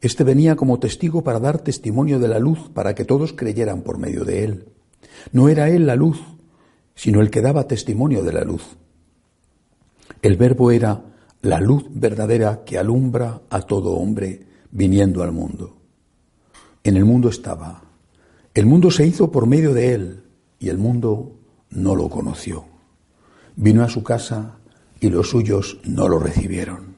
Este venía como testigo para dar testimonio de la luz, para que todos creyeran por medio de él. No era él la luz, sino el que daba testimonio de la luz. El verbo era la luz verdadera que alumbra a todo hombre viniendo al mundo. En el mundo estaba. El mundo se hizo por medio de él y el mundo no lo conoció. Vino a su casa y los suyos no lo recibieron.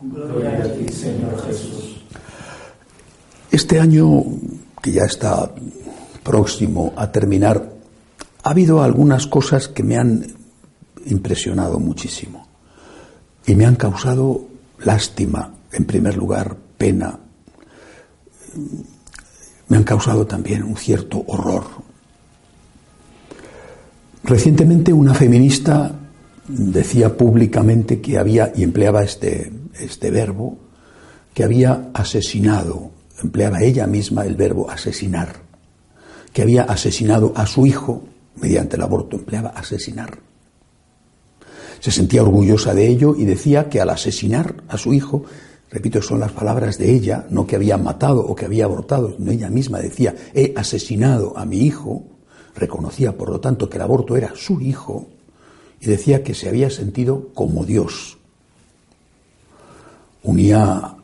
Gloria a ti, Señor Jesús. Este año, que ya está próximo a terminar, ha habido algunas cosas que me han impresionado muchísimo y me han causado lástima, en primer lugar, pena. Me han causado también un cierto horror. Recientemente una feminista decía públicamente que había, y empleaba este, este verbo, que había asesinado, empleaba ella misma el verbo asesinar, que había asesinado a su hijo mediante el aborto, empleaba asesinar. Se sentía orgullosa de ello y decía que al asesinar a su hijo, repito, son las palabras de ella, no que había matado o que había abortado, no ella misma decía, he asesinado a mi hijo, reconocía por lo tanto que el aborto era su hijo y decía que se había sentido como Dios. Unía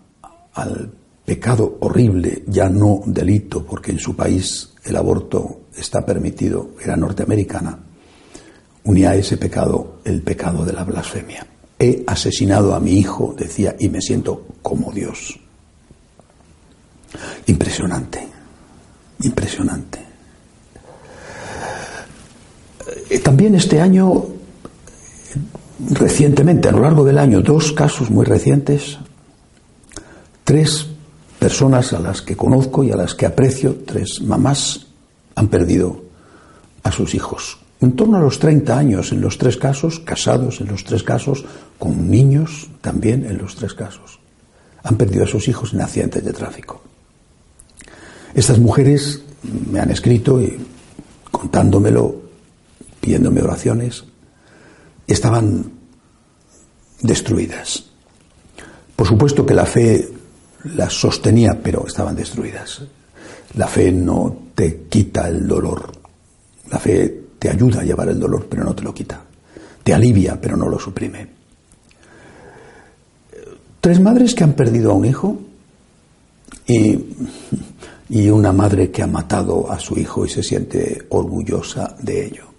al pecado horrible, ya no delito, porque en su país el aborto está permitido, era norteamericana, unía a ese pecado el pecado de la blasfemia. He asesinado a mi hijo, decía, y me siento como Dios. Impresionante, impresionante. Eh, también este año, recientemente, a lo largo del año, dos casos muy recientes, tres personas a las que conozco y a las que aprecio, tres mamás, han perdido a sus hijos. En torno a los 30 años en los tres casos, casados en los tres casos, con niños también en los tres casos. Han perdido a sus hijos en accidentes de tráfico. Estas mujeres me han escrito y contándomelo, pidiéndome oraciones, estaban destruidas. Por supuesto que la fe las sostenía, pero estaban destruidas. La fe no te quita el dolor. La fe te ayuda a llevar el dolor, pero no te lo quita. Te alivia, pero no lo suprime. Tres madres que han perdido a un hijo y, y una madre que ha matado a su hijo y se siente orgullosa de ello.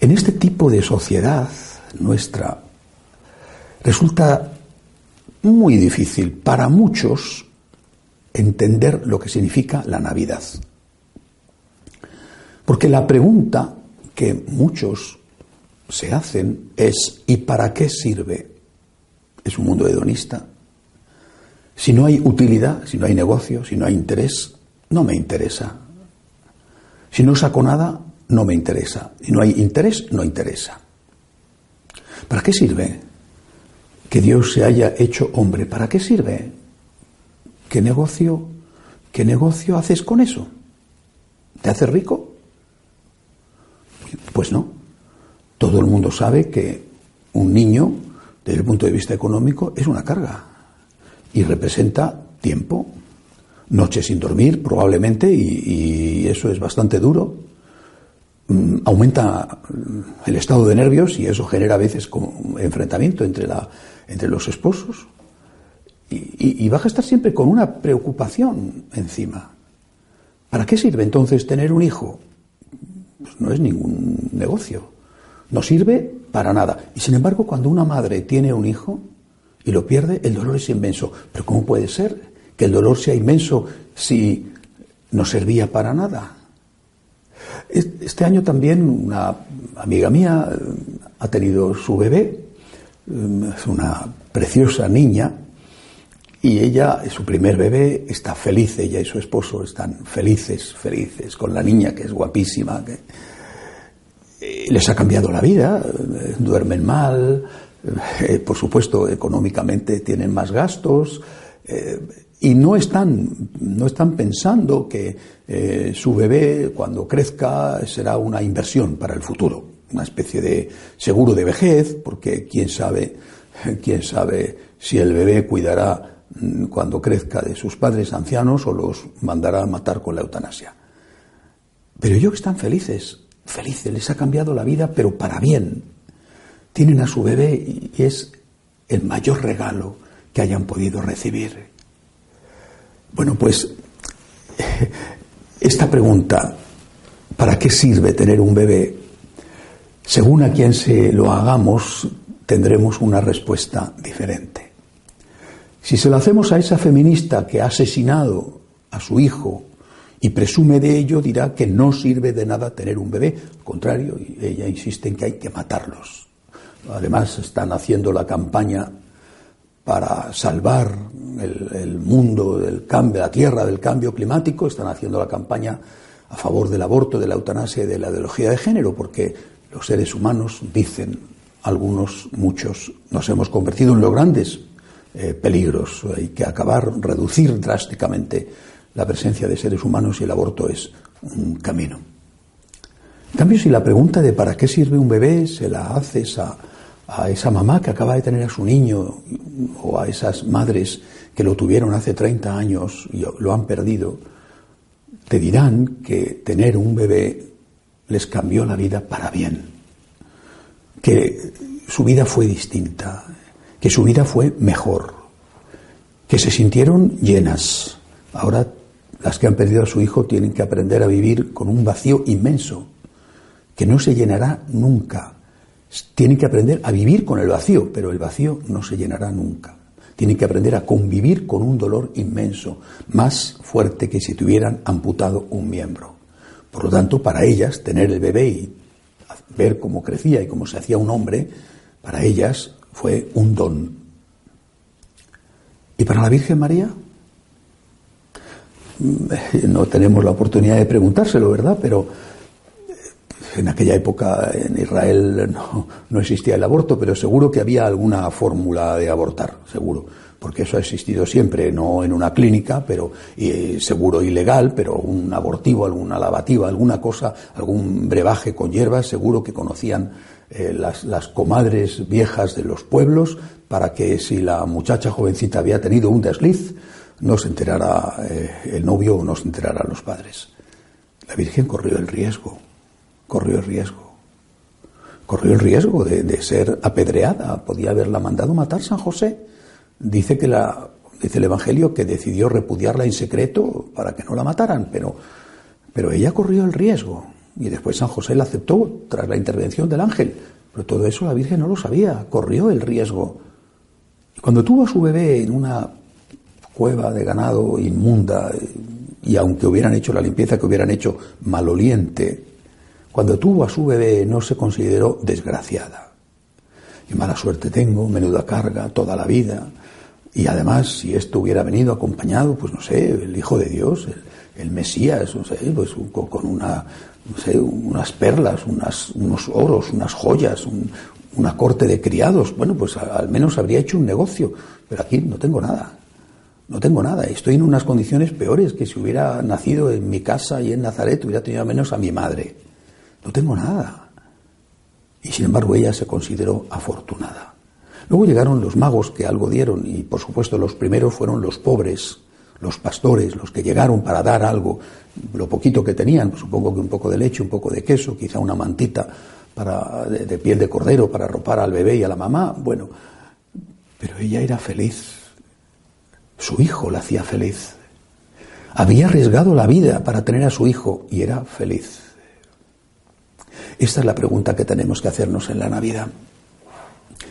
En este tipo de sociedad nuestra resulta muy difícil para muchos entender lo que significa la Navidad. Porque la pregunta que muchos se hacen es ¿y para qué sirve? Es un mundo hedonista. Si no hay utilidad, si no hay negocio, si no hay interés, no me interesa. Si no saco nada, no me interesa. Si no hay interés, no interesa. ¿Para qué sirve que Dios se haya hecho hombre? ¿Para qué sirve? ¿Qué negocio, qué negocio haces con eso? ¿Te hace rico? Pues no. Todo el mundo sabe que un niño, desde el punto de vista económico, es una carga y representa tiempo, noches sin dormir probablemente, y, eso es bastante duro. Mm, aumenta el estado de nervios y eso genera a veces como enfrentamiento entre, la, entre los esposos. Y, y, vas a estar siempre con una preocupación encima. ¿Para qué sirve entonces tener un hijo? Pues no es ningún negocio. No sirve para nada. Y sin embargo, cuando una madre tiene un hijo y lo pierde, el dolor es inmenso. Pero ¿cómo puede ser que el dolor sea inmenso si no servía para nada? Este año también una amiga mía eh, ha tenido su bebé, eh, es una preciosa niña, y ella, su primer bebé, está feliz, ella y su esposo están felices, felices, con la niña que es guapísima, que eh, les ha cambiado la vida, duermen mal, por supuesto económicamente tienen más gastos, y no están, no están pensando que eh, su bebé cuando crezca será una inversión para el futuro, una especie de seguro de vejez, porque quién sabe, quién sabe si el bebé cuidará mm, cuando crezca de sus padres ancianos o los mandará a matar con la eutanasia. Pero ellos están felices, felices, les ha cambiado la vida, pero para bien. Tienen a su bebé y es el mayor regalo que hayan podido recibir. Bueno, pues esta pregunta, ¿para qué sirve tener un bebé? Según a quien se lo hagamos, tendremos una respuesta diferente. Si se lo hacemos a esa feminista que ha asesinado a su hijo y presume de ello, dirá que no sirve de nada tener un bebé. Al contrario, ella insiste en que hay que matarlos. Además, están haciendo la campaña para salvar el, mundo del cambio, la tierra del cambio climático, están haciendo la campaña a favor del aborto, de la eutanasia y de la ideología de género, porque los seres humanos, dicen algunos, muchos, nos hemos convertido en los grandes eh, peligros. Hay que acabar, reducir drásticamente la presencia de seres humanos y el aborto es un camino. En cambio, si la pregunta de ¿para qué sirve un bebé? se la haces a a esa mamá que acaba de tener a su niño o a esas madres que lo tuvieron hace 30 años y lo han perdido, te dirán que tener un bebé les cambió la vida para bien, que su vida fue distinta, que su vida fue mejor, que se sintieron llenas. Ahora las que han perdido a su hijo tienen que aprender a vivir con un vacío inmenso, que no se llenará nunca tienen que aprender a vivir con el vacío, pero el vacío no se llenará nunca. Tienen que aprender a convivir con un dolor inmenso, más fuerte que si tuvieran amputado un miembro. Por lo tanto, para ellas, tener el bebé y ver cómo crecía y cómo se hacía un hombre, para ellas fue un don. ¿Y para la Virgen María? Mm, no tenemos la oportunidad de preguntárselo, ¿verdad? Pero en aquella época en Israel no, existía el aborto, pero seguro que había alguna fórmula de abortar, seguro, porque eso ha existido siempre, no en una clínica, pero seguro ilegal, pero un abortivo, alguna lavativa, alguna cosa, algún brebaje con hierbas, seguro que conocían eh, las, comadres viejas de los pueblos para que si la muchacha jovencita había tenido un desliz, no se enterara eh, el novio o no se enteraran los padres. La Virgen corrió el riesgo corrió el riesgo. Corrió el riesgo de, ser apedreada. Podía haberla mandado matar San José. Dice que la, dice el Evangelio que decidió repudiarla en secreto para que no la mataran, pero, pero ella corrió el riesgo. Y después San José la aceptó tras la intervención del ángel. Pero todo eso la Virgen no lo sabía, corrió el riesgo. Cuando tuvo a su bebé en una cueva de ganado inmunda, y aunque hubieran hecho la limpieza que hubieran hecho maloliente, cuando tuvo a su bebé no se consideró desgraciada. Y mala suerte tengo, menuda carga, toda la vida. Y además, si esto hubiera venido acompañado, pues no sé, el Hijo de Dios, el Mesías, pues, con una, unas perlas, unas, unos oros, unas joyas, una corte de criados. Bueno, pues al menos habría hecho un negocio, pero aquí no tengo nada. No tengo nada. Estoy en unas condiciones peores que si hubiera nacido en mi casa y en Nazaret hubiera tenido al menos a mi madre. No tengo nada. Y sin embargo ella se consideró afortunada. Luego llegaron los magos que algo dieron y por supuesto los primeros fueron los pobres, los pastores, los que llegaron para dar algo, lo poquito que tenían, supongo que un poco de leche, un poco de queso, quizá una mantita de, de piel de cordero para arropar al bebé y a la mamá. Bueno, pero ella era feliz. Su hijo la hacía feliz. Había arriesgado la vida para tener a su hijo y era feliz. Esta es la pregunta que tenemos que hacernos en la Navidad.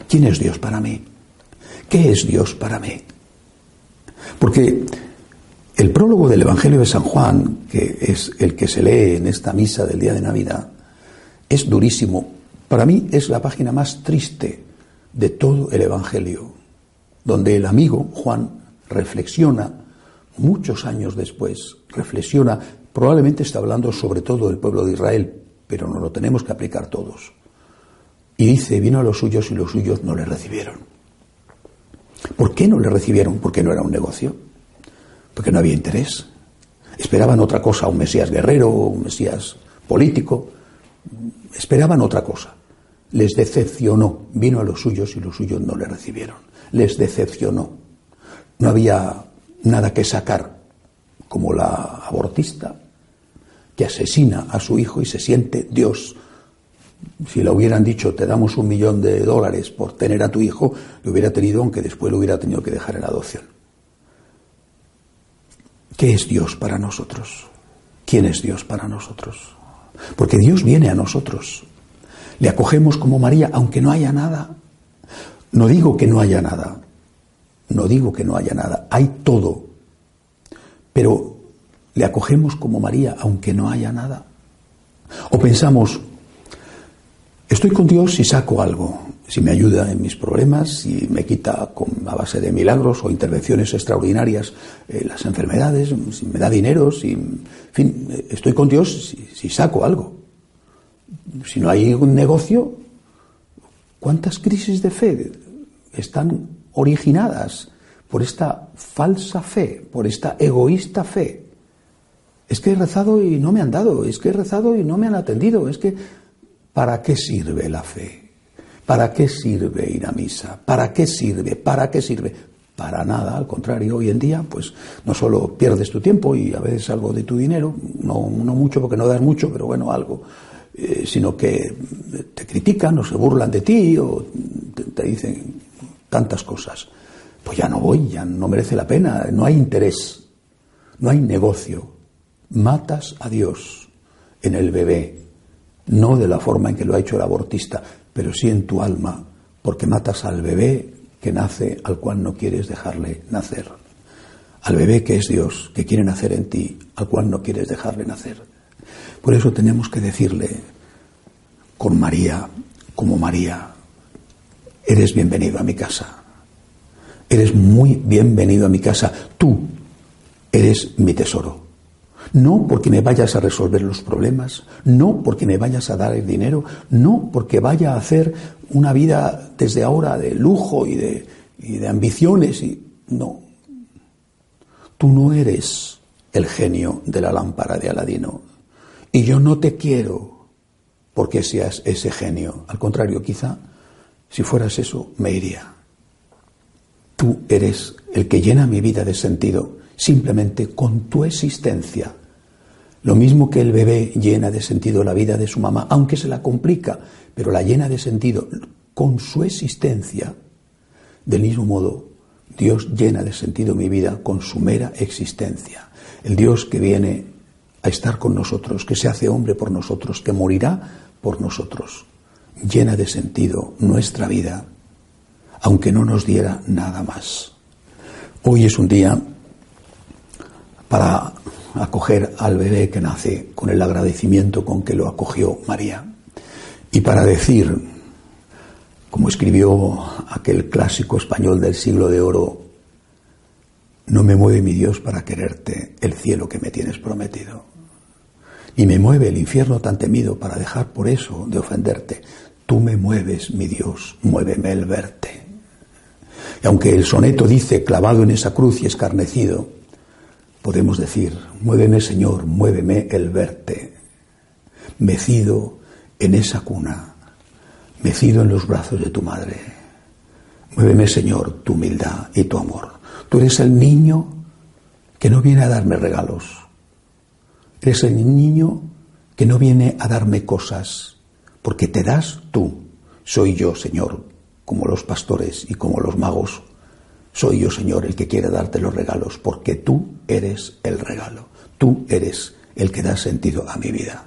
¿Quién es Dios para mí? ¿Qué es Dios para mí? Porque el prólogo del Evangelio de San Juan, que es el que se lee en esta misa del día de Navidad, es durísimo. Para mí es la página más triste de todo el Evangelio, donde el amigo Juan reflexiona muchos años después, reflexiona, probablemente está hablando sobre todo del pueblo de Israel, pero no lo tenemos que aplicar todos. Y dice, vino a los suyos y los suyos no le recibieron. ¿Por qué no le recibieron? Porque no era un negocio, porque no había interés. Esperaban otra cosa, un Mesías guerrero, un Mesías político, esperaban otra cosa. Les decepcionó, vino a los suyos y los suyos no le recibieron. Les decepcionó. No había nada que sacar, como la abortista, que asesina a su hijo y se siente Dios. Si le hubieran dicho, te damos un millón de dólares por tener a tu hijo, lo hubiera tenido, aunque después lo hubiera tenido que dejar en adopción. ¿Qué es Dios para nosotros? ¿Quién es Dios para nosotros? Porque Dios viene a nosotros. Le acogemos como María, aunque no haya nada. No digo que no haya nada. No digo que no haya nada. Hay todo. Pero le acogemos como María, aunque no haya nada. O pensamos, estoy con Dios si saco algo, si me ayuda en mis problemas, si me quita con, a base de milagros o intervenciones extraordinarias eh, las enfermedades, si me da dinero, si, en fin, estoy con Dios si, si saco algo. Si no hay un negocio, ¿cuántas crisis de fe están originadas por esta falsa fe, por esta egoísta fe? Es que he rezado y no me han dado, es que he rezado y no me han atendido, es que ¿para qué sirve la fe? ¿Para qué sirve ir a misa? ¿Para qué sirve? ¿Para qué sirve? Para nada, al contrario, hoy en día, pues no solo pierdes tu tiempo y a veces algo de tu dinero, no, mucho porque no das mucho, pero bueno, algo, eh, sino que te critican o se burlan de ti o te dicen tantas cosas. Pues ya no voy, ya no merece la pena, no hay interés, no hay negocio, matas a Dios en el bebé, no de la forma en que lo ha hecho el abortista, pero sí en tu alma, porque matas al bebé que nace al cual no quieres dejarle nacer, al bebé que es Dios, que quiere nacer en ti, al cual no quieres dejarle nacer. Por eso tenemos que decirle con María, como María, eres bienvenido a mi casa, eres muy bienvenido a mi casa, tú eres mi tesoro. No porque me vayas a resolver los problemas, no porque me vayas a dar el dinero, no porque vaya a hacer una vida desde ahora de lujo y de, ambiciones. Y, no, tú no eres el genio de la lámpara de Aladino. Y yo no te quiero porque seas ese genio. Al contrario, quizá si fueras eso, me iría. Tú eres el que llena mi vida de sentido simplemente con tu existencia. Lo mismo que el bebé llena de sentido la vida de su mamá, aunque se la complica, pero la llena de sentido con su existencia. Del mismo modo, Dios llena de sentido mi vida con su mera existencia. El Dios que viene a estar con nosotros, que se hace hombre por nosotros, que morirá por nosotros, llena de sentido nuestra vida, aunque no nos diera nada más. Hoy es un día para acoger al bebé que nace con el agradecimiento con que lo acogió María. Y para decir, como escribió aquel clásico español del siglo de oro, No me mueve mi Dios para quererte el cielo que me tienes prometido. Ni me mueve el infierno tan temido para dejar por eso de ofenderte. Tú me mueves, mi Dios, muéveme el verte. Y aunque el soneto dice clavado en esa cruz y escarnecido, podemos decir, muéveme Señor, muéveme el verte, mecido en esa cuna, mecido en los brazos de tu madre. Muéveme Señor tu humildad y tu amor. Tú eres el niño que no viene a darme regalos. Eres el niño que no viene a darme cosas, porque te das tú. Soy yo, Señor, como los pastores y como los magos. Soy yo, Señor, el que quiere darte los regalos, porque tú eres el regalo. Tú eres el que da sentido a mi vida.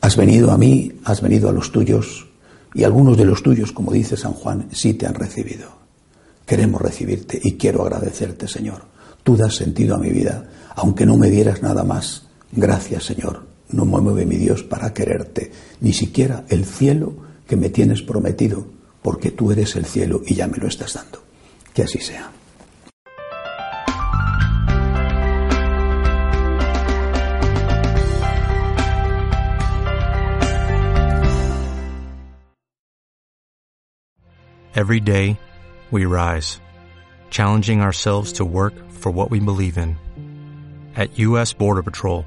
Has venido a mí, has venido a los tuyos, y algunos de los tuyos, como dice San Juan, sí te han recibido. Queremos recibirte y quiero agradecerte, Señor. Tú das sentido a mi vida, aunque no me dieras nada más. Gracias, Señor. No me mueve mi Dios para quererte, ni siquiera el cielo que me tienes prometido, porque tú eres el cielo y ya me lo estás dando. Que así sea. Every day, we rise, challenging ourselves to work for what we believe in. At U.S. Border Patrol,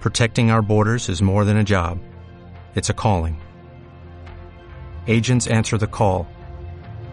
protecting our borders is more than a job, it's a calling. Agents answer the call,